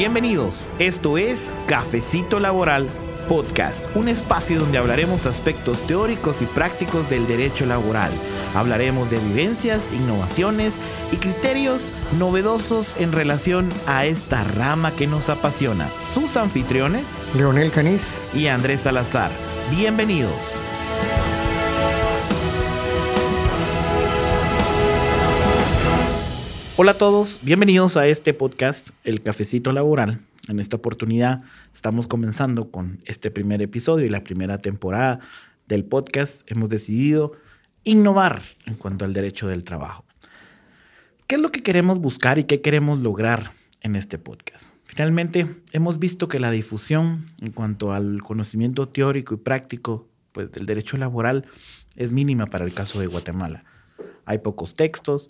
Bienvenidos. Esto es Cafecito Laboral Podcast, un espacio donde hablaremos aspectos teóricos y prácticos del derecho laboral. Hablaremos de vivencias, innovaciones y criterios novedosos en relación a esta rama que nos apasiona. Sus anfitriones, Leonel Caniz y Andrés Salazar. Bienvenidos. Hola a todos, bienvenidos a este podcast, El Cafecito Laboral. En esta oportunidad estamos comenzando con este primer episodio y la primera temporada del podcast. Hemos decidido innovar en cuanto al derecho del trabajo. ¿Qué es lo que queremos buscar y qué queremos lograr en este podcast? Finalmente, hemos visto que la difusión en cuanto al conocimiento teórico y práctico pues, del derecho laboral es mínima para el caso de Guatemala. Hay pocos textos,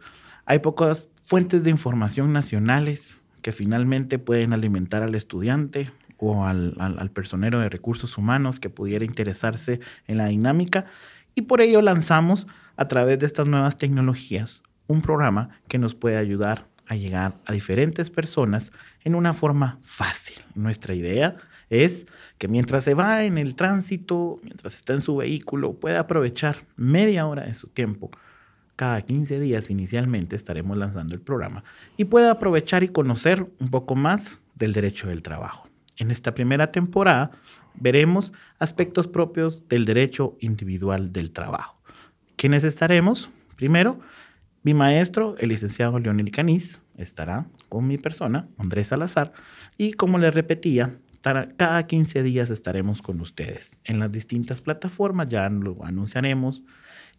hay pocas fuentes de información nacionales que finalmente pueden alimentar al estudiante o al, al, personero de recursos humanos que pudiera interesarse en la dinámica y por ello lanzamos a través de estas nuevas tecnologías un programa que nos puede ayudar a llegar a diferentes personas en una forma fácil. Nuestra idea es que mientras se va en el tránsito, mientras está en su vehículo, pueda aprovechar media hora de su tiempo cada 15 días inicialmente estaremos lanzando el programa y pueda aprovechar y conocer un poco más del derecho del trabajo. En esta primera temporada veremos aspectos propios del derecho individual del trabajo. ¿Quiénes estaremos? Primero, mi maestro, el licenciado Leonel Caniz, estará con mi persona, Andrés Salazar, y como les repetía, cada 15 días estaremos con ustedes en las distintas plataformas, ya lo anunciaremos,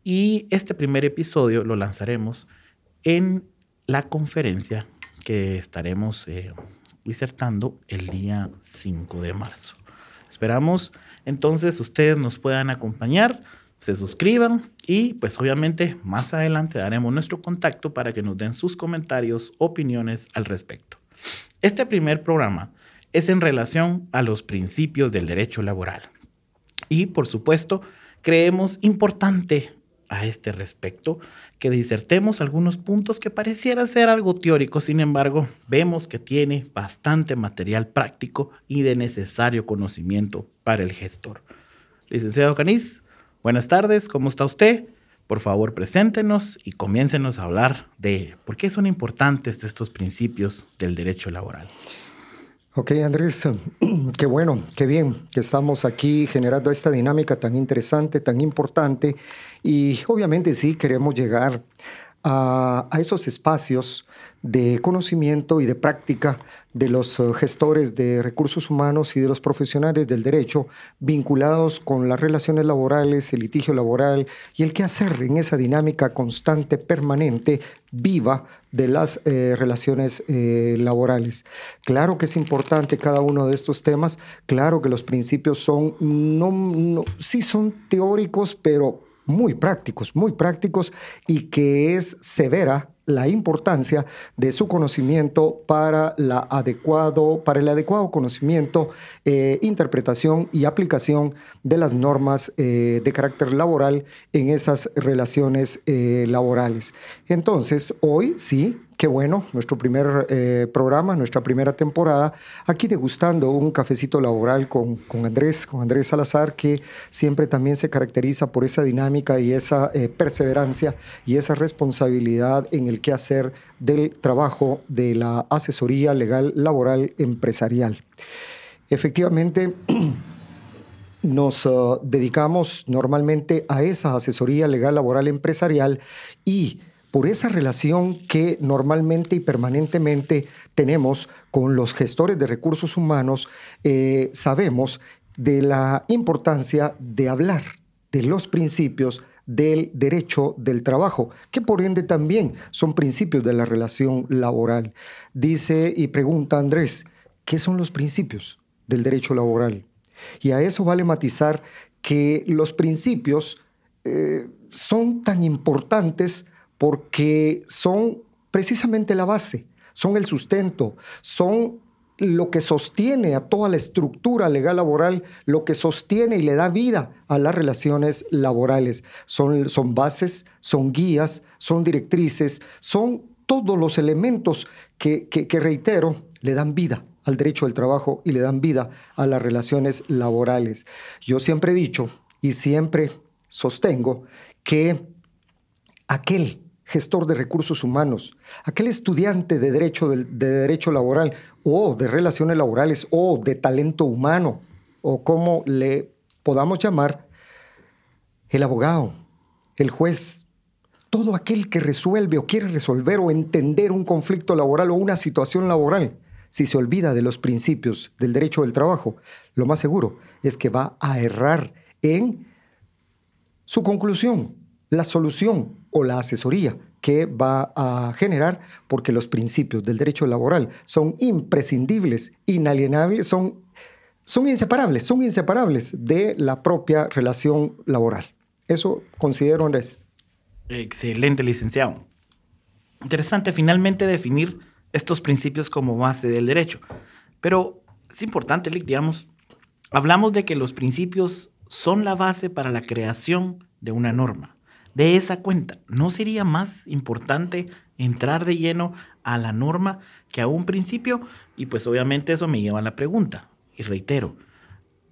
y este primer episodio lo lanzaremos en la conferencia que estaremos eh, disertando el día 5 de marzo. Esperamos entonces ustedes nos puedan acompañar, se suscriban y pues obviamente más adelante daremos nuestro contacto para que nos den sus comentarios, opiniones al respecto. Este primer programa es en relación a los principios del derecho laboral. Y por supuesto, creemos importante a este respecto, que disertemos algunos puntos que pareciera ser algo teórico, sin embargo, vemos que tiene bastante material práctico y de necesario conocimiento para el gestor. Licenciado Caniz, buenas tardes, ¿cómo está usted? Por favor, preséntenos y comiéncenos a hablar de por qué son importantes estos principios del derecho laboral. Ok, Andrés, qué bueno, qué bien que estamos aquí generando esta dinámica tan interesante, tan importante. Y obviamente sí queremos llegar a, esos espacios de conocimiento y de práctica de los eh, gestores de recursos humanos y de los profesionales del derecho vinculados con las relaciones laborales, el litigio laboral y el qué hacer en esa dinámica constante, permanente, viva de las eh, relaciones eh, laborales. Claro que es importante cada uno de estos temas, claro que los principios son, no, sí son teóricos, pero muy prácticos, muy prácticos y que es severa la importancia de su conocimiento para, la adecuado, para el adecuado conocimiento, eh, interpretación y aplicación de las normas eh, de carácter laboral en esas relaciones eh, laborales. Entonces, hoy sí, qué bueno, nuestro primer programa, nuestra primera temporada, aquí degustando un cafecito laboral con, con, Andrés, con Andrés Salazar, que siempre también se caracteriza por esa dinámica y esa perseverancia y esa responsabilidad en el que hacer del trabajo de la asesoría legal laboral empresarial. Efectivamente, nos uh, dedicamos normalmente a esa asesoría legal laboral empresarial y por esa relación que normalmente y permanentemente tenemos con los gestores de recursos humanos, eh, sabemos de la importancia de hablar de los principios del derecho del trabajo, que por ende también son principios de la relación laboral. Dice y pregunta Andrés, ¿qué son los principios del derecho laboral? Y a eso vale matizar que los principios eh, son tan importantes porque son precisamente la base, son el sustento, son lo que sostiene a toda la estructura legal laboral, lo que sostiene y le da vida a las relaciones laborales. Son, son bases, son guías, son directrices, son todos los elementos que, que, reitero, le dan vida al derecho del trabajo y le dan vida a las relaciones laborales. Yo siempre he dicho y siempre sostengo que aquel gestor de recursos humanos, aquel estudiante de derecho, de, derecho laboral o de relaciones laborales o de talento humano o como le podamos llamar, el abogado, el juez, todo aquel que resuelve o quiere resolver o entender un conflicto laboral o una situación laboral, si se olvida de los principios del derecho del trabajo, lo más seguro es que va a errar en su conclusión, la solución o la asesoría que va a generar porque los principios del derecho laboral son imprescindibles, inalienables, son, son inseparables, son inseparables de la propia relación laboral. Eso considero, Andrés. Excelente, licenciado. Interesante finalmente definir estos principios como base del derecho. Pero es importante, digamos, hablamos de que los principios son la base para la creación de una norma. De esa cuenta, ¿no sería más importante entrar de lleno a la norma que a un principio? Y pues obviamente eso me lleva a la pregunta. Y reitero,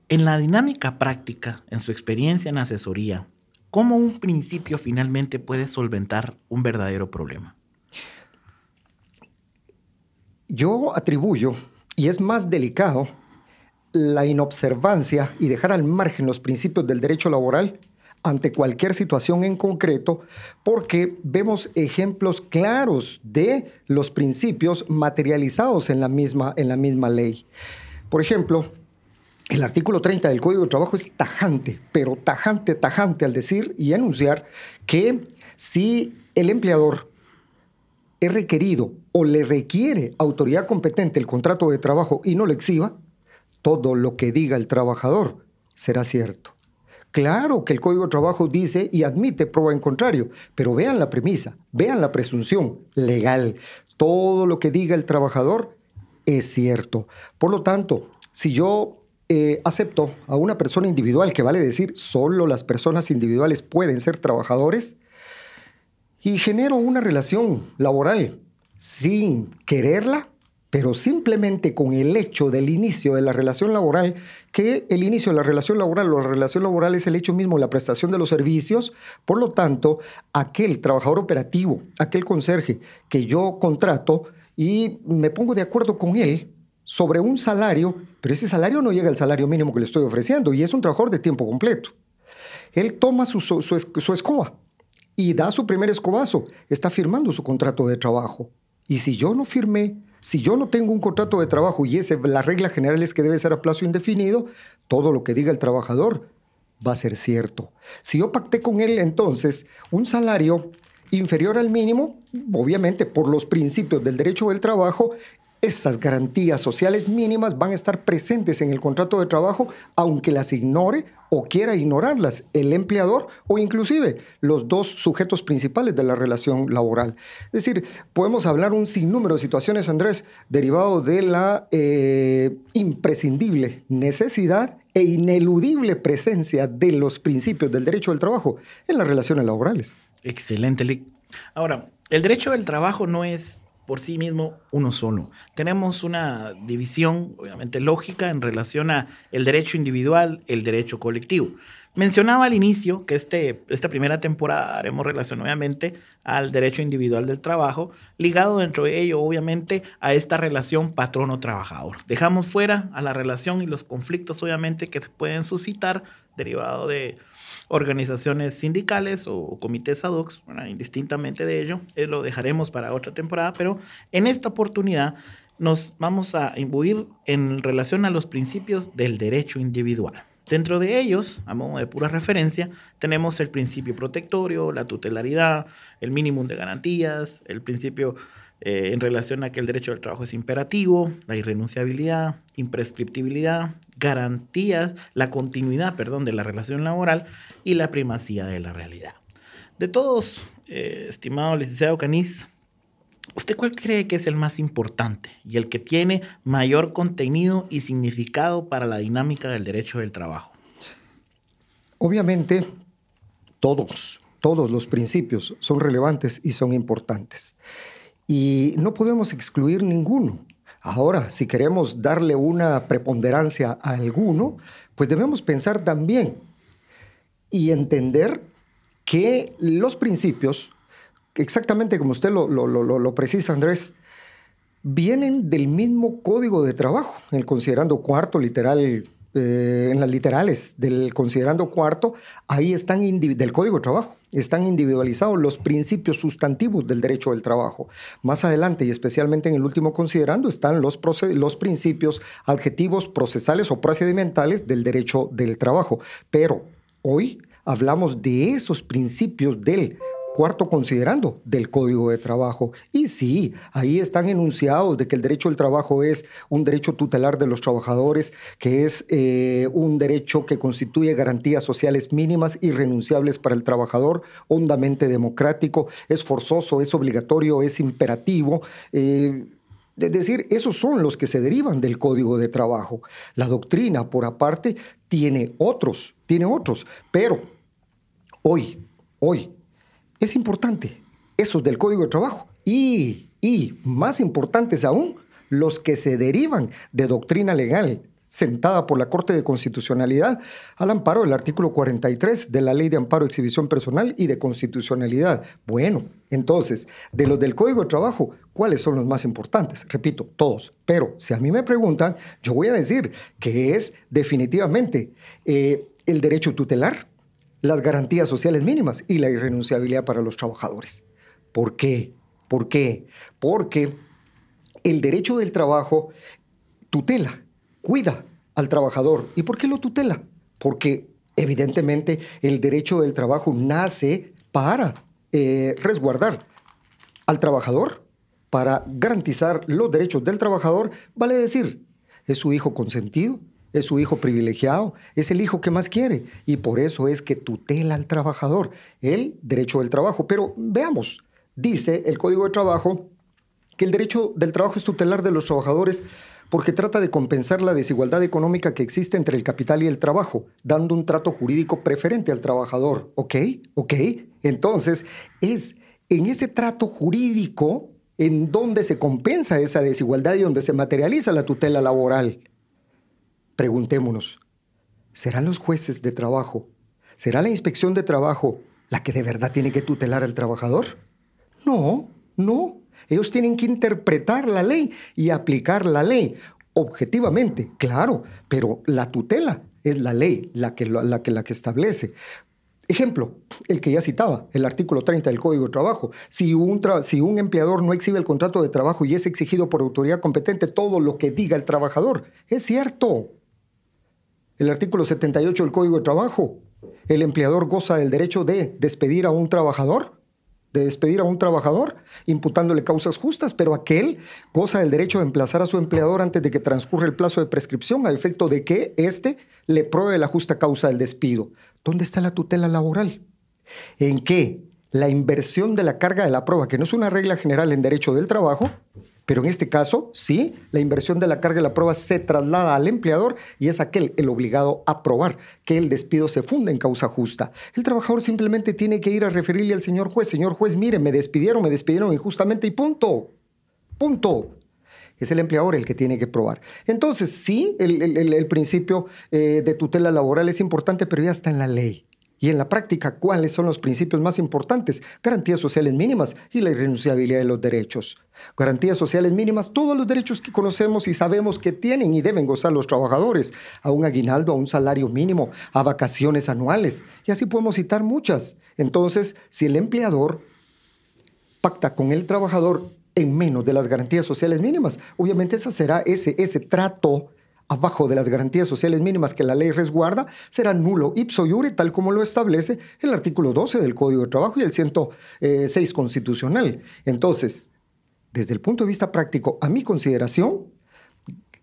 en la dinámica práctica, en su experiencia en asesoría, ¿cómo un principio finalmente puede solventar un verdadero problema? Yo atribuyo, y es más delicado, la inobservancia y dejar al margen los principios del derecho laboral ante cualquier situación en concreto, porque vemos ejemplos claros de los principios materializados en la misma, en la misma ley. Por ejemplo, el artículo 30 del Código de Trabajo es tajante, pero tajante, tajante al decir y anunciar que si el empleador es requerido o le requiere autoridad competente el contrato de trabajo y no lo exhiba, todo lo que diga el trabajador será cierto. Claro que el Código de Trabajo dice y admite prueba en contrario, pero vean la premisa, vean la presunción legal. Todo lo que diga el trabajador es cierto. Por lo tanto, si yo eh, acepto a una persona individual, que vale decir solo las personas individuales pueden ser trabajadores, y genero una relación laboral sin quererla, pero simplemente con el hecho del inicio de la relación laboral, que el inicio de la relación laboral o la relación laboral es el hecho mismo de la prestación de los servicios, por lo tanto, aquel trabajador operativo, aquel conserje que yo contrato y me pongo de acuerdo con él sobre un salario, pero ese salario no llega al salario mínimo que le estoy ofreciendo y es un trabajador de tiempo completo. Él toma su, su, su escoba y da su primer escobazo, está firmando su contrato de trabajo. Y si yo no firmé si yo no tengo un contrato de trabajo y ese, la regla general es que debe ser a plazo indefinido, todo lo que diga el trabajador va a ser cierto. Si yo pacté con él entonces un salario inferior al mínimo, obviamente por los principios del derecho del trabajo, esas garantías sociales mínimas van a estar presentes en el contrato de trabajo, aunque las ignore o quiera ignorarlas el empleador o inclusive los dos sujetos principales de la relación laboral. Es decir, podemos hablar un sinnúmero de situaciones, Andrés, derivado de la eh, imprescindible necesidad e ineludible presencia de los principios del derecho del trabajo en las relaciones laborales. Excelente, Lick. Ahora, el derecho del trabajo no es por sí mismo uno solo. Tenemos una división, obviamente lógica, en relación a el derecho individual, el derecho colectivo. Mencionaba al inicio que este, esta primera temporada haremos relación obviamente al derecho individual del trabajo, ligado dentro de ello obviamente a esta relación patrono-trabajador. Dejamos fuera a la relación y los conflictos obviamente que se pueden suscitar derivado de organizaciones sindicales o comités ad hoc, indistintamente de ello, eh, lo dejaremos para otra temporada, pero en esta oportunidad nos vamos a imbuir en relación a los principios del derecho individual. Dentro de ellos, a modo de pura referencia, tenemos el principio protectorio, la tutelaridad, el mínimo de garantías, el principio eh, en relación a que el derecho al trabajo es imperativo, la irrenunciabilidad, imprescriptibilidad, garantías, la continuidad, perdón, de la relación laboral y la primacía de la realidad. De todos, eh, estimado licenciado Caniz, ¿usted cuál cree que es el más importante y el que tiene mayor contenido y significado para la dinámica del derecho del trabajo? Obviamente, todos, todos los principios son relevantes y son importantes y no podemos excluir ninguno. Ahora, si queremos darle una preponderancia a alguno, pues debemos pensar también y entender que los principios, exactamente como usted lo, lo, precisa, Andrés, vienen del mismo código de trabajo, el considerando cuarto literal eh, en las literales del considerando cuarto, ahí están del código de trabajo, están individualizados los principios sustantivos del derecho del trabajo. Más adelante y especialmente en el último considerando están los, los principios adjetivos procesales o procedimentales del derecho del trabajo. Pero hoy hablamos de esos principios del cuarto considerando del Código de Trabajo. Y sí, ahí están enunciados de que el derecho al trabajo es un derecho tutelar de los trabajadores, que es eh, un derecho que constituye garantías sociales mínimas y renunciables para el trabajador, hondamente democrático, es forzoso, es obligatorio, es imperativo. Eh, es decir, esos son los que se derivan del código de trabajo. La doctrina, por aparte, tiene otros, tiene otros, pero hoy, hoy, es importante, esos del Código de Trabajo. Y, y más importantes aún, los que se derivan de doctrina legal sentada por la Corte de Constitucionalidad al amparo del artículo 43 de la Ley de Amparo, Exhibición Personal y de Constitucionalidad. Bueno, entonces, de los del Código de Trabajo, ¿cuáles son los más importantes? Repito, todos. Pero si a mí me preguntan, yo voy a decir que es definitivamente eh, el derecho tutelar, las garantías sociales mínimas y la irrenunciabilidad para los trabajadores. ¿Por qué? ¿Por qué? Porque el derecho del trabajo tutela, cuida al trabajador. ¿Y por qué lo tutela? Porque evidentemente el derecho del trabajo nace para eh, resguardar al trabajador, para garantizar los derechos del trabajador, vale decir, es su hijo consentido, es su hijo privilegiado, es el hijo que más quiere y por eso es que tutela al trabajador el derecho del trabajo. Pero veamos, dice el Código de Trabajo que el derecho del trabajo es tutelar de los trabajadores porque trata de compensar la desigualdad económica que existe entre el capital y el trabajo, dando un trato jurídico preferente al trabajador. ¿Ok? ¿Ok? Entonces, es en ese trato jurídico en donde se compensa esa desigualdad y donde se materializa la tutela laboral. Preguntémonos, ¿serán los jueces de trabajo, será la inspección de trabajo la que de verdad tiene que tutelar al trabajador? No, no. Ellos tienen que interpretar la ley y aplicar la ley objetivamente, claro, pero la tutela es la ley la que, la que, la que establece. Ejemplo, el que ya citaba, el artículo 30 del Código de Trabajo. Si un, si un empleador no exhibe el contrato de trabajo y es exigido por autoridad competente todo lo que diga el trabajador, es cierto, el artículo 78 del Código de Trabajo. El empleador goza del derecho de despedir a un trabajador, de despedir a un trabajador, imputándole causas justas, pero aquel goza del derecho de emplazar a su empleador antes de que transcurra el plazo de prescripción a efecto de que éste le pruebe la justa causa del despido. ¿Dónde está la tutela laboral? ¿En qué? La inversión de la carga de la prueba, que no es una regla general en derecho del trabajo, pero en este caso, sí, la inversión de la carga de la prueba se traslada al empleador y es aquel el obligado a probar que el despido se funda en causa justa. El trabajador simplemente tiene que ir a referirle al señor juez, señor juez, mire, me despidieron, me despidieron injustamente y punto. Punto. Es el empleador el que tiene que probar. Entonces, sí, el, principio eh, de tutela laboral es importante, pero ya está en la ley. Y en la práctica, ¿cuáles son los principios más importantes? Garantías sociales mínimas y la irrenunciabilidad de los derechos. Garantías sociales mínimas, todos los derechos que conocemos y sabemos que tienen y deben gozar los trabajadores, a un aguinaldo, a un salario mínimo, a vacaciones anuales, y así podemos citar muchas. Entonces, si el empleador pacta con el trabajador en menos de las garantías sociales mínimas, obviamente esa será ese, ese trato abajo de las garantías sociales mínimas que la ley resguarda, será nulo ipso iure, tal como lo establece el artículo 12 del Código de Trabajo y el 106 constitucional. Entonces, desde el punto de vista práctico, a mi consideración,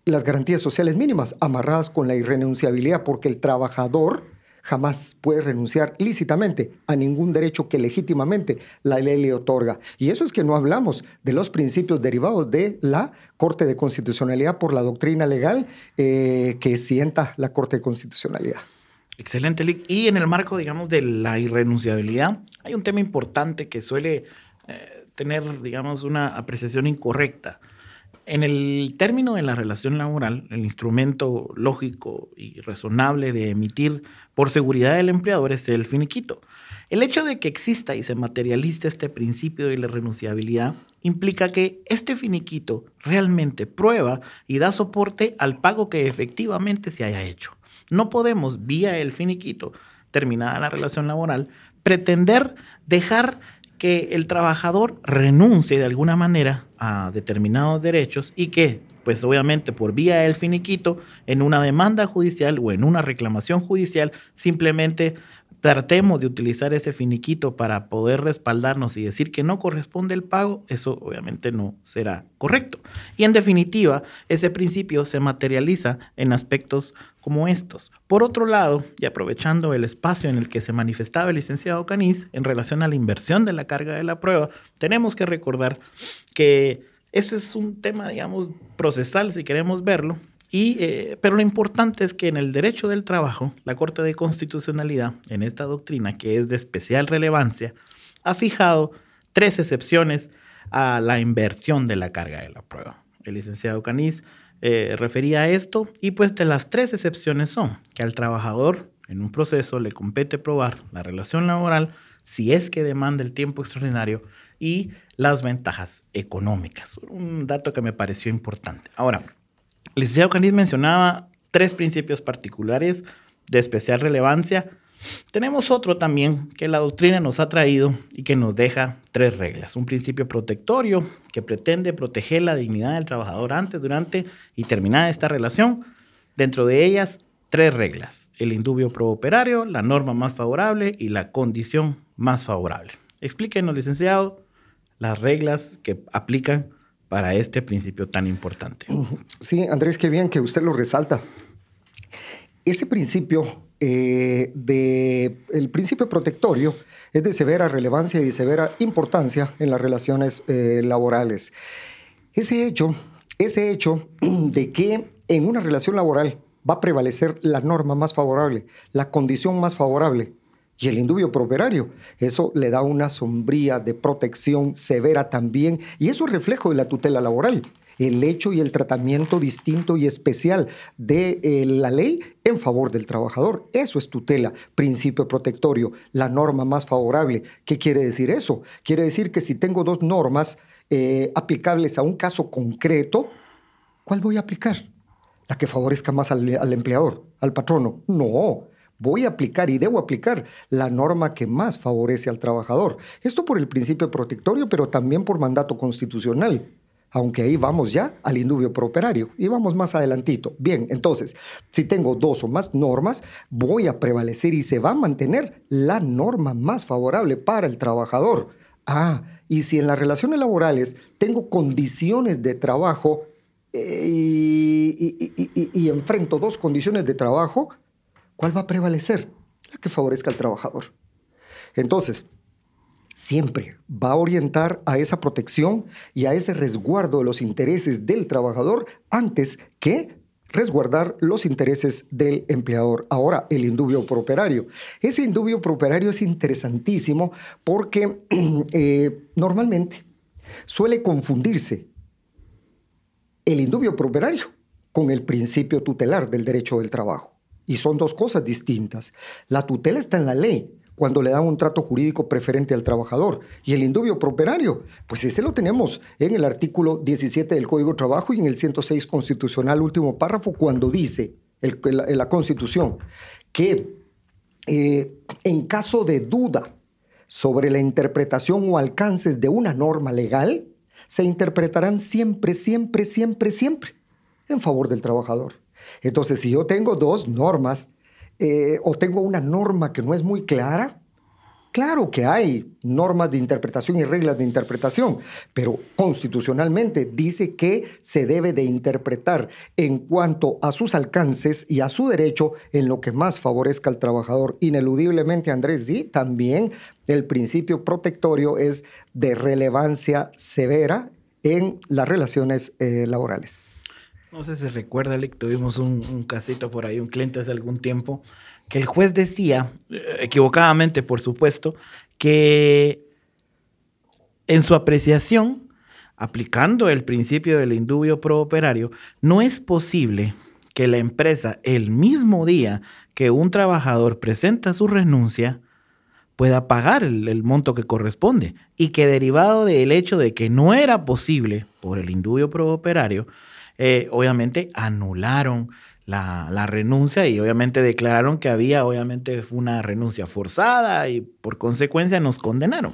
las garantías sociales mínimas amarradas con la irrenunciabilidad porque el trabajador jamás puede renunciar lícitamente a ningún derecho que legítimamente la ley le otorga. Y eso es que no hablamos de los principios derivados de la Corte de Constitucionalidad por la doctrina legal eh, que sienta la Corte de Constitucionalidad. Excelente, Lick. Y en el marco, digamos, de la irrenunciabilidad, hay un tema importante que suele eh, tener, digamos, una apreciación incorrecta. En el término de la relación laboral, el instrumento lógico y razonable de emitir por seguridad del empleador es el finiquito. El hecho de que exista y se materialice este principio de la renunciabilidad implica que este finiquito realmente prueba y da soporte al pago que efectivamente se haya hecho. No podemos, vía el finiquito, terminada la relación laboral, pretender dejar que el trabajador renuncie de alguna manera a determinados derechos y que, pues obviamente por vía del finiquito, en una demanda judicial o en una reclamación judicial, simplemente tratemos de utilizar ese finiquito para poder respaldarnos y decir que no corresponde el pago, eso obviamente no será correcto. Y en definitiva, ese principio se materializa en aspectos como estos. Por otro lado, y aprovechando el espacio en el que se manifestaba el licenciado Caniz en relación a la inversión de la carga de la prueba, tenemos que recordar que esto es un tema, digamos, procesal, si queremos verlo, y, eh, pero lo importante es que en el derecho del trabajo, la Corte de Constitucionalidad, en esta doctrina que es de especial relevancia, ha fijado tres excepciones a la inversión de la carga de la prueba. El licenciado Caniz eh, refería a esto y pues de las tres excepciones son que al trabajador en un proceso le compete probar la relación laboral si es que demanda el tiempo extraordinario y las ventajas económicas. Un dato que me pareció importante. Ahora, licenciado Caniz mencionaba tres principios particulares de especial relevancia. Tenemos otro también que la doctrina nos ha traído y que nos deja tres reglas. Un principio protectorio que pretende proteger la dignidad del trabajador antes, durante y terminada esta relación. Dentro de ellas, tres reglas. El indubio prooperario, la norma más favorable y la condición más favorable. Explíquenos, licenciado, las reglas que aplican para este principio tan importante. Sí, Andrés, qué bien que usted lo resalta. Ese principio eh, de el principio protectorio es de severa relevancia y de severa importancia en las relaciones eh, laborales. Ese hecho, ese hecho de que en una relación laboral va a prevalecer la norma más favorable, la condición más favorable, y el indubio properario. Eso le da una sombría de protección severa también y eso es reflejo de la tutela laboral. El hecho y el tratamiento distinto y especial de eh, la ley en favor del trabajador. Eso es tutela, principio protectorio, la norma más favorable. ¿Qué quiere decir eso? Quiere decir que si tengo dos normas eh, aplicables a un caso concreto, ¿cuál voy a aplicar? ¿La que favorezca más al, al empleador, al patrono? No, voy a aplicar y debo aplicar la norma que más favorece al trabajador. Esto por el principio protectorio, pero también por mandato constitucional. Aunque ahí vamos ya al indubio prooperario y vamos más adelantito. Bien, entonces, si tengo dos o más normas, voy a prevalecer y se va a mantener la norma más favorable para el trabajador. Ah, y si en las relaciones laborales tengo condiciones de trabajo eh, y, y enfrento dos condiciones de trabajo, ¿Cuál va a prevalecer? La que favorezca al trabajador. Entonces, siempre va a orientar a esa protección y a ese resguardo de los intereses del trabajador antes que resguardar los intereses del empleador. Ahora, el indubio properario. Ese indubio properario es interesantísimo porque eh, normalmente suele confundirse el indubio properario con el principio tutelar del derecho del trabajo. Y son dos cosas distintas. La tutela está en la ley, cuando le dan un trato jurídico preferente al trabajador. Y el indubio properario, pues ese lo tenemos en el artículo 17 del Código de Trabajo y en el 106 constitucional, último párrafo, cuando dice la, Constitución que eh, en caso de duda sobre la interpretación o alcances de una norma legal, se interpretarán siempre, siempre, siempre, siempre en favor del trabajador. Entonces, si yo tengo dos normas eh, o tengo una norma que no es muy clara, claro que hay normas de interpretación y reglas de interpretación, pero constitucionalmente dice que se debe de interpretar en cuanto a sus alcances y a su derecho en lo que más favorezca al trabajador. Ineludiblemente, Andrés, sí, también el principio protectorio es de relevancia severa en las relaciones eh, laborales. No sé si recuerda, que tuvimos un, casito por ahí, un cliente hace algún tiempo, que el juez decía, eh, equivocadamente por supuesto, que en su apreciación aplicando el principio del indubio pro operario, no es posible que la empresa el mismo día que un trabajador presenta su renuncia pueda pagar el, monto que corresponde y que derivado del hecho de que no era posible por el indubio pro operario, eh, obviamente anularon la, la, renuncia y obviamente declararon que había obviamente una renuncia forzada y por consecuencia nos condenaron.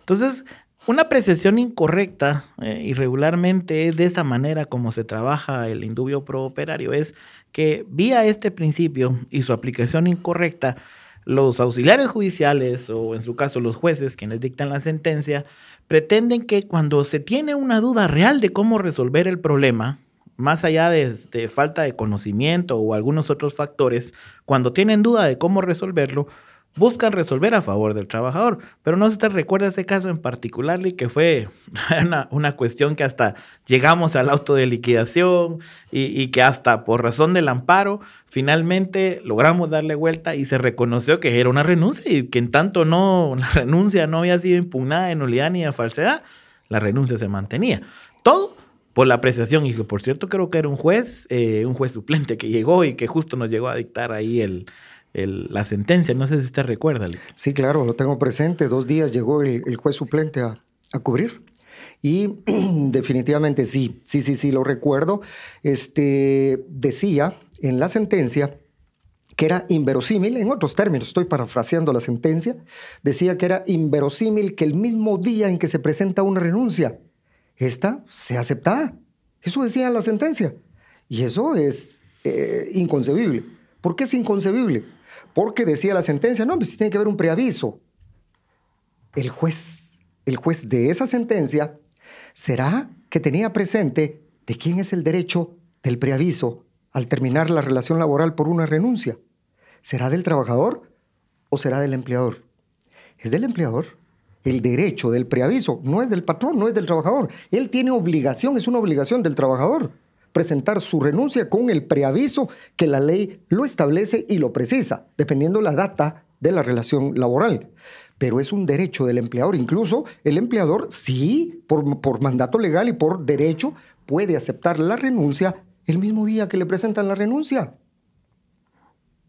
Entonces, una apreciación incorrecta eh, irregularmente es de esa manera como se trabaja el indubio pro operario, es que vía este principio y su aplicación incorrecta, los auxiliares judiciales o en su caso los jueces quienes dictan la sentencia pretenden que cuando se tiene una duda real de cómo resolver el problema, más allá de, falta de conocimiento o algunos otros factores, cuando tienen duda de cómo resolverlo, buscan resolver a favor del trabajador. Pero no se te recuerda ese caso en particular, que fue una, cuestión que hasta llegamos al auto de liquidación y, que hasta por razón del amparo finalmente logramos darle vuelta y se reconoció que era una renuncia y que en tanto no, la renuncia no había sido impugnada de nulidad ni de falsedad, la renuncia se mantenía. Todo por la apreciación y que por cierto creo que era un juez, eh, un juez suplente que llegó y que justo nos llegó a dictar ahí el, la sentencia. No sé si usted recuerda. Sí, claro, lo tengo presente. Dos días llegó el, juez suplente a, cubrir. Y definitivamente sí, sí, sí, sí, lo recuerdo. Este, decía en la sentencia que era inverosímil, en otros términos, estoy parafraseando la sentencia, decía que era inverosímil que el mismo día en que se presenta una renuncia, esta sea aceptada. Eso decía la sentencia. Y eso es eh, inconcebible. ¿Por qué es inconcebible? Porque decía la sentencia, no, pues tiene que haber un preaviso. El juez, el juez de esa sentencia, será que tenía presente de quién es el derecho del preaviso al terminar la relación laboral por una renuncia. ¿Será del trabajador o será del empleador? Es del empleador. El derecho del preaviso no es del patrón, no es del trabajador. Él tiene obligación, es una obligación del trabajador presentar su renuncia con el preaviso que la ley lo establece y lo precisa, dependiendo la data de la relación laboral. Pero es un derecho del empleador. Incluso el empleador, sí, por, por mandato legal y por derecho, puede aceptar la renuncia el mismo día que le presentan la renuncia.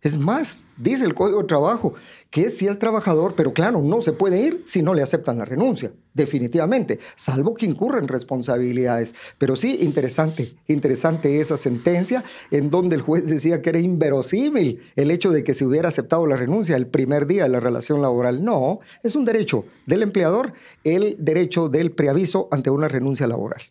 Es más, dice el Código de Trabajo, que si el trabajador, pero claro, no se puede ir si no le aceptan la renuncia, definitivamente, salvo que incurra en responsabilidades. Pero sí, interesante, interesante esa sentencia en donde el juez decía que era inverosímil el hecho de que se hubiera aceptado la renuncia el primer día de la relación laboral. No, es un derecho del empleador el derecho del preaviso ante una renuncia laboral.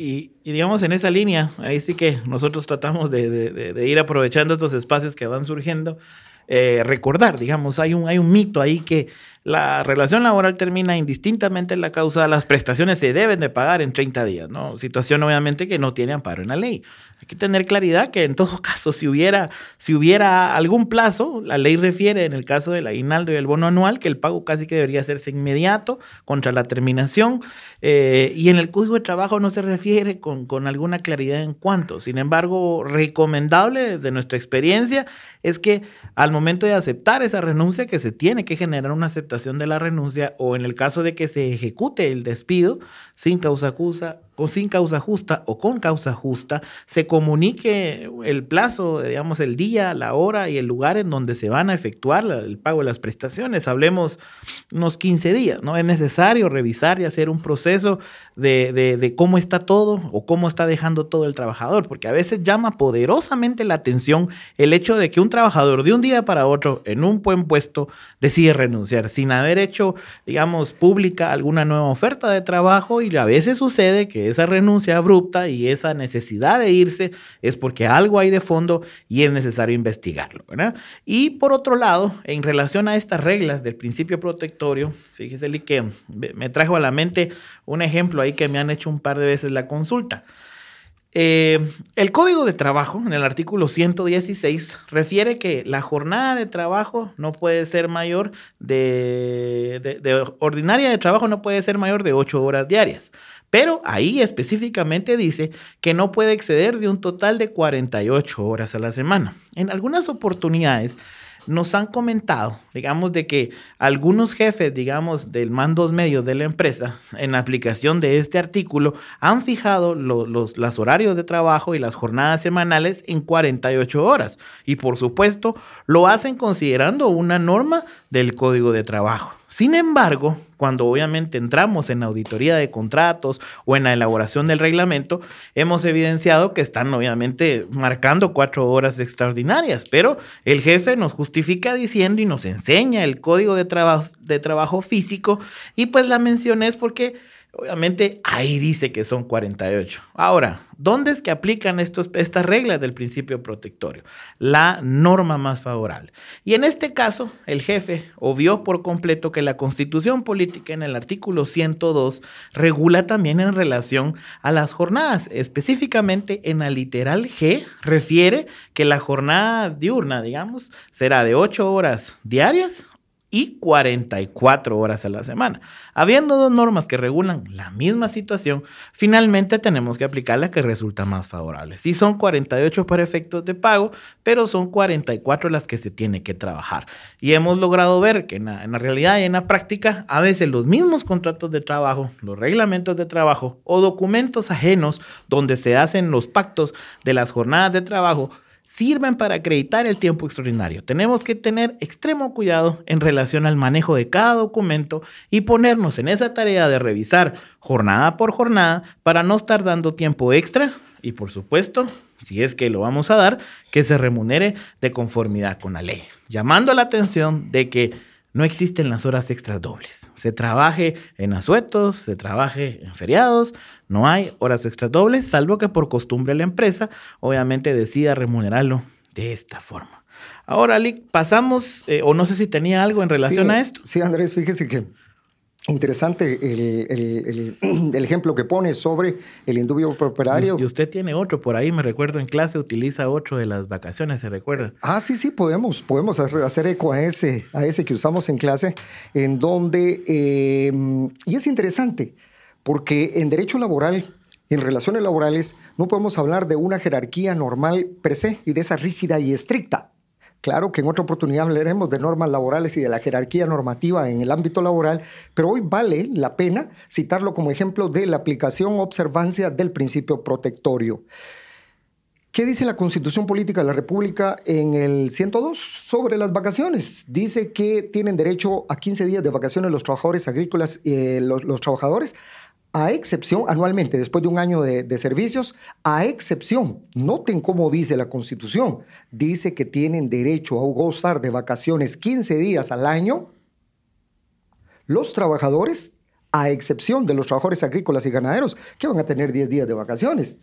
Y, digamos, en esa línea, ahí sí que nosotros tratamos de, ir aprovechando estos espacios que van surgiendo. Eh, recordar, digamos, hay un, hay un mito ahí que la relación laboral termina indistintamente en la causa, las prestaciones se deben de pagar en 30 días, ¿no? Situación obviamente que no tiene amparo en la ley. Hay que tener claridad que en todo caso, si hubiera, si hubiera algún plazo, la ley refiere en el caso del aguinaldo y el bono anual que el pago casi que debería hacerse inmediato contra la terminación eh, y en el Código de Trabajo no se refiere con, con alguna claridad en cuanto. Sin embargo, recomendable desde nuestra experiencia es que al momento de aceptar esa renuncia, que se tiene que generar una aceptación de la renuncia o en el caso de que se ejecute el despido sin causa acusa, sin causa justa o con causa justa, se comunique el plazo, digamos, el día, la hora y el lugar en donde se van a efectuar el pago de las prestaciones. Hablemos unos 15 días, ¿no? Es necesario revisar y hacer un proceso de, cómo está todo o cómo está dejando todo el trabajador, porque a veces llama poderosamente la atención el hecho de que un trabajador de un día para otro en un buen puesto decide renunciar sin haber hecho, digamos, pública alguna nueva oferta de trabajo y a veces sucede que esa renuncia abrupta y esa necesidad de irse es porque algo hay de fondo y es necesario investigarlo. ¿verdad? Y por otro lado, en relación a estas reglas del principio protectorio, fíjese que me trajo a la mente un ejemplo ahí que me han hecho un par de veces la consulta. Eh, el Código de Trabajo, en el artículo 116, refiere que la jornada de trabajo no puede ser mayor de, ordinaria de trabajo no puede ser mayor de 8 horas diarias. Pero ahí específicamente dice que no puede exceder de un total de 48 horas a la semana. En algunas oportunidades nos han comentado, digamos, de que algunos jefes, digamos, del mandos medios de la empresa, en aplicación de este artículo, han fijado los, los horarios de trabajo y las jornadas semanales en 48 horas. Y por supuesto, lo hacen considerando una norma del Código de Trabajo. Sin embargo, cuando obviamente entramos en auditoría de contratos o en la elaboración del reglamento, hemos evidenciado que están obviamente marcando cuatro horas extraordinarias, pero el jefe nos justifica diciendo y nos enseña el código de, de trabajo físico y pues la mención es porque Obviamente ahí dice que son 48. Ahora, ¿dónde es que aplican estos, estas reglas del principio protectorio? La norma más favorable. Y en este caso, el jefe obvió por completo que la constitución política en el artículo 102 regula también en relación a las jornadas. Específicamente en la literal G refiere que la jornada diurna, digamos, será de 8 horas diarias y 44 horas a la semana. Habiendo dos normas que regulan la misma situación, finalmente tenemos que aplicar la que resulta más favorable. Sí son 48 para efectos de pago, pero son 44 las que se tiene que trabajar. Y hemos logrado ver que en la, en la realidad y en la práctica, a veces los mismos contratos de trabajo, los reglamentos de trabajo o documentos ajenos donde se hacen los pactos de las jornadas de trabajo, sirven para acreditar el tiempo extraordinario. Tenemos que tener extremo cuidado en relación al manejo de cada documento y ponernos en esa tarea de revisar jornada por jornada para no estar dando tiempo extra y por supuesto, si es que lo vamos a dar, que se remunere de conformidad con la ley, llamando la atención de que no existen las horas extras dobles. Se trabaje en asuetos, se trabaje en feriados, no hay horas extras dobles, salvo que por costumbre la empresa obviamente decida remunerarlo de esta forma. Ahora, Ali, pasamos, eh, o no sé si tenía algo en relación a esto. Sí, Andrés, fíjese que Interesante el, ejemplo que pone sobre el indubio operario. Y usted tiene otro por ahí, me recuerdo en clase, utiliza otro de las vacaciones, ¿se recuerda? Ah, sí, sí, podemos, podemos hacer eco a ese, a ese que usamos en clase, en donde, eh, y es interesante, porque en derecho laboral, en relaciones laborales, no podemos hablar de una jerarquía normal per se y de esa rígida y estricta. Claro que en otra oportunidad hablaremos de normas laborales y de la jerarquía normativa en el ámbito laboral, pero hoy vale la pena citarlo como ejemplo de la aplicación observancia del principio protectorio. ¿Qué dice la Constitución Política de la República en el 102 sobre las vacaciones? Dice que tienen derecho a 15 días de vacaciones los trabajadores agrícolas, y los, los trabajadores a excepción, anualmente, después de un año de, servicios, a excepción, noten cómo dice la Constitución, dice que tienen derecho a gozar de vacaciones 15 días al año los trabajadores, a excepción de los trabajadores agrícolas y ganaderos, que van a tener 10 días de vacaciones.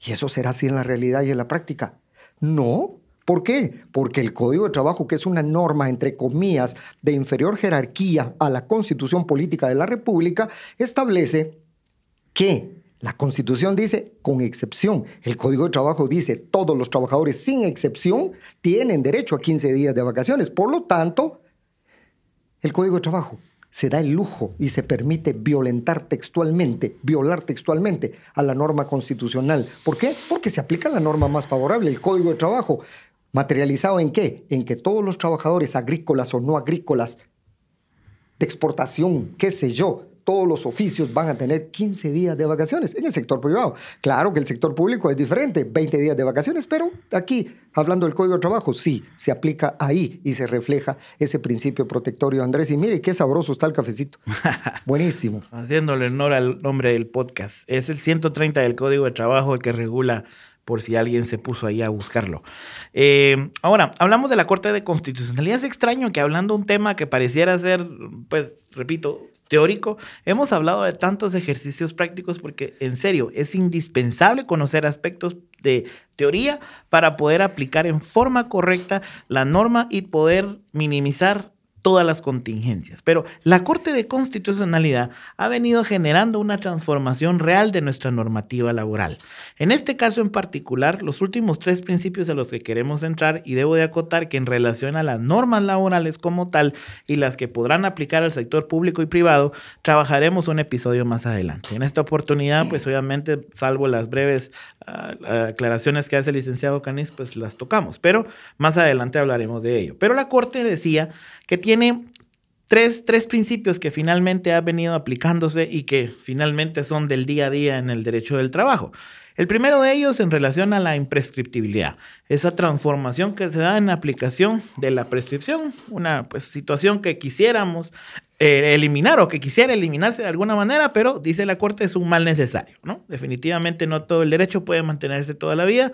¿Y eso será así en la realidad y en la práctica? No. ¿Por qué? Porque el Código de Trabajo, que es una norma, entre comillas, de inferior jerarquía a la Constitución Política de la República, establece que la Constitución dice con excepción. El Código de Trabajo dice todos los trabajadores sin excepción tienen derecho a 15 días de vacaciones. Por lo tanto, el Código de Trabajo se da el lujo y se permite violentar textualmente, violar textualmente a la norma constitucional. ¿Por qué? Porque se aplica la norma más favorable, el Código de Trabajo. ¿Materializado en qué? En que todos los trabajadores agrícolas o no agrícolas, de exportación, qué sé yo, todos los oficios van a tener 15 días de vacaciones en el sector privado. Claro que el sector público es diferente, 20 días de vacaciones, pero aquí, hablando del Código de Trabajo, sí, se aplica ahí y se refleja ese principio protectorio, Andrés. Y mire, qué sabroso está el cafecito. Buenísimo. Haciéndole honor al nombre del podcast. Es el 130 del Código de Trabajo el que regula por si alguien se puso ahí a buscarlo. Eh, ahora, hablamos de la Corte de Constitucionalidad. Es extraño que hablando un tema que pareciera ser, pues, repito, teórico, hemos hablado de tantos ejercicios prácticos porque en serio es indispensable conocer aspectos de teoría para poder aplicar en forma correcta la norma y poder minimizar todas las contingencias. Pero la Corte de Constitucionalidad ha venido generando una transformación real de nuestra normativa laboral. En este caso en particular, los últimos tres principios a los que queremos entrar, y debo de acotar que en relación a las normas laborales como tal y las que podrán aplicar al sector público y privado, trabajaremos un episodio más adelante. En esta oportunidad, pues obviamente, salvo las breves uh, aclaraciones que hace el licenciado Canis, pues las tocamos, pero más adelante hablaremos de ello. Pero la Corte decía que tiene tres, tres principios que finalmente ha venido aplicándose y que finalmente son del día a día en el derecho del trabajo. El primero de ellos en relación a la imprescriptibilidad, esa transformación que se da en la aplicación de la prescripción, una pues, situación que quisiéramos eh, eliminar o que quisiera eliminarse de alguna manera, pero dice la Corte es un mal necesario, ¿no? Definitivamente no todo el derecho puede mantenerse toda la vida.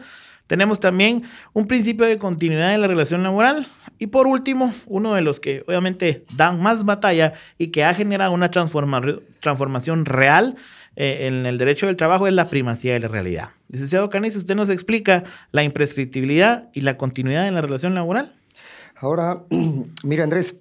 Tenemos también un principio de continuidad en la relación laboral, y por último, uno de los que obviamente dan más batalla y que ha generado una transformación real eh, en el derecho del trabajo es la primacía de la realidad. Licenciado Canis, ¿usted nos explica la imprescriptibilidad y la continuidad en la relación laboral? Ahora, mira Andrés,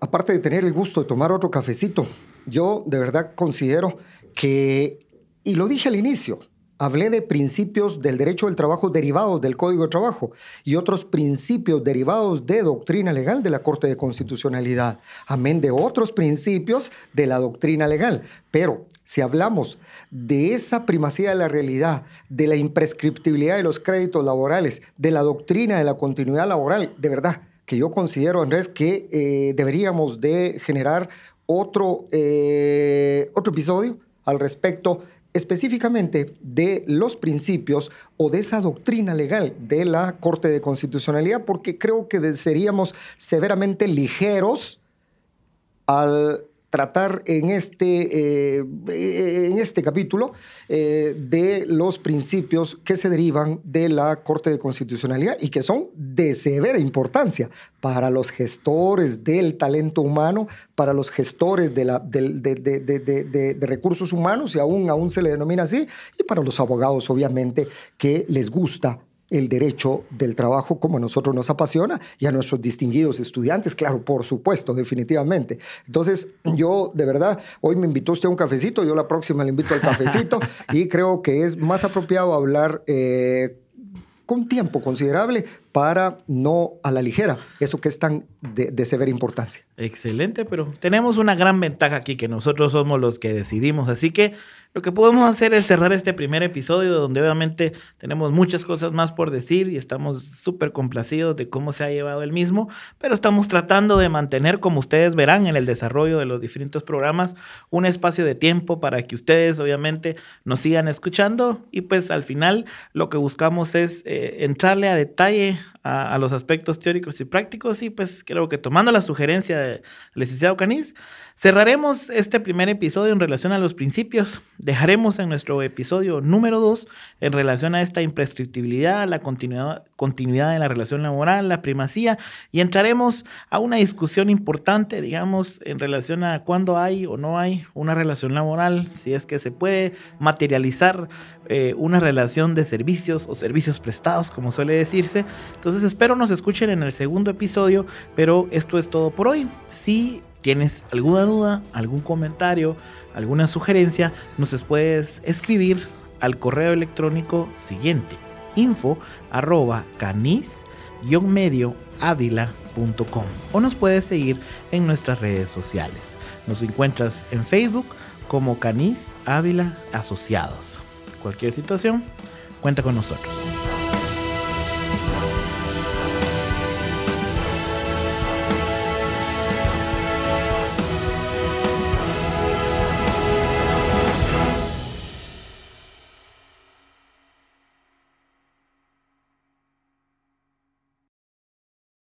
aparte de tener el gusto de tomar otro cafecito, yo de verdad considero que, y lo dije al inicio, hablé de principios del derecho del trabajo derivados del Código de Trabajo y otros principios derivados de doctrina legal de la Corte de Constitucionalidad, amén de otros principios de la doctrina legal. Pero si hablamos de esa primacía de la realidad, de la imprescriptibilidad de los créditos laborales, de la doctrina de la continuidad laboral, de verdad que yo considero, Andrés, que eh, deberíamos de generar otro, eh, otro episodio al respecto específicamente de los principios o de esa doctrina legal de la Corte de Constitucionalidad, porque creo que seríamos severamente ligeros al tratar en este, eh, en este capítulo eh, de los principios que se derivan de la Corte de Constitucionalidad y que son de severa importancia para los gestores del talento humano, para los gestores de, la, de, recursos humanos, y aún, aún se le denomina así, y para los abogados, obviamente, que les gusta el derecho del trabajo como a nosotros nos apasiona y a nuestros distinguidos estudiantes, claro, por supuesto, definitivamente. Entonces, yo de verdad, hoy me invitó usted a un cafecito, yo la próxima le invito al cafecito y creo que es más apropiado hablar... Eh, con tiempo considerable para no a la ligera, eso que es tan de, de, severa importancia. Excelente, pero tenemos una gran ventaja aquí, que nosotros somos los que decidimos, así que lo que podemos hacer es cerrar este primer episodio donde obviamente tenemos muchas cosas más por decir y estamos súper complacidos de cómo se ha llevado el mismo, pero estamos tratando de mantener, como ustedes verán en el desarrollo de los diferentes programas, un espacio de tiempo para que ustedes obviamente nos sigan escuchando. Y pues al final lo que buscamos es eh, entrarle a detalle a, a, los aspectos teóricos y prácticos y pues creo que tomando la sugerencia del licenciado Caniz, Cerraremos este primer episodio en relación a los principios. Dejaremos en nuestro episodio número 2 en relación a esta imprescriptibilidad, la continuidad, continuidad de la relación laboral, la primacía, y entraremos a una discusión importante, digamos, en relación a cuándo hay o no hay una relación laboral, si es que se puede materializar eh, una relación de servicios o servicios prestados, como suele decirse. Entonces espero nos escuchen en el segundo episodio, pero esto es todo por hoy. Si tienes alguna duda, algún comentario, alguna sugerencia, nos puedes escribir al correo electrónico siguiente info arroba canis medio o nos puedes seguir en nuestras redes sociales. Nos encuentras en Facebook como Canis Ávila Asociados. Cualquier situación, cuenta con nosotros.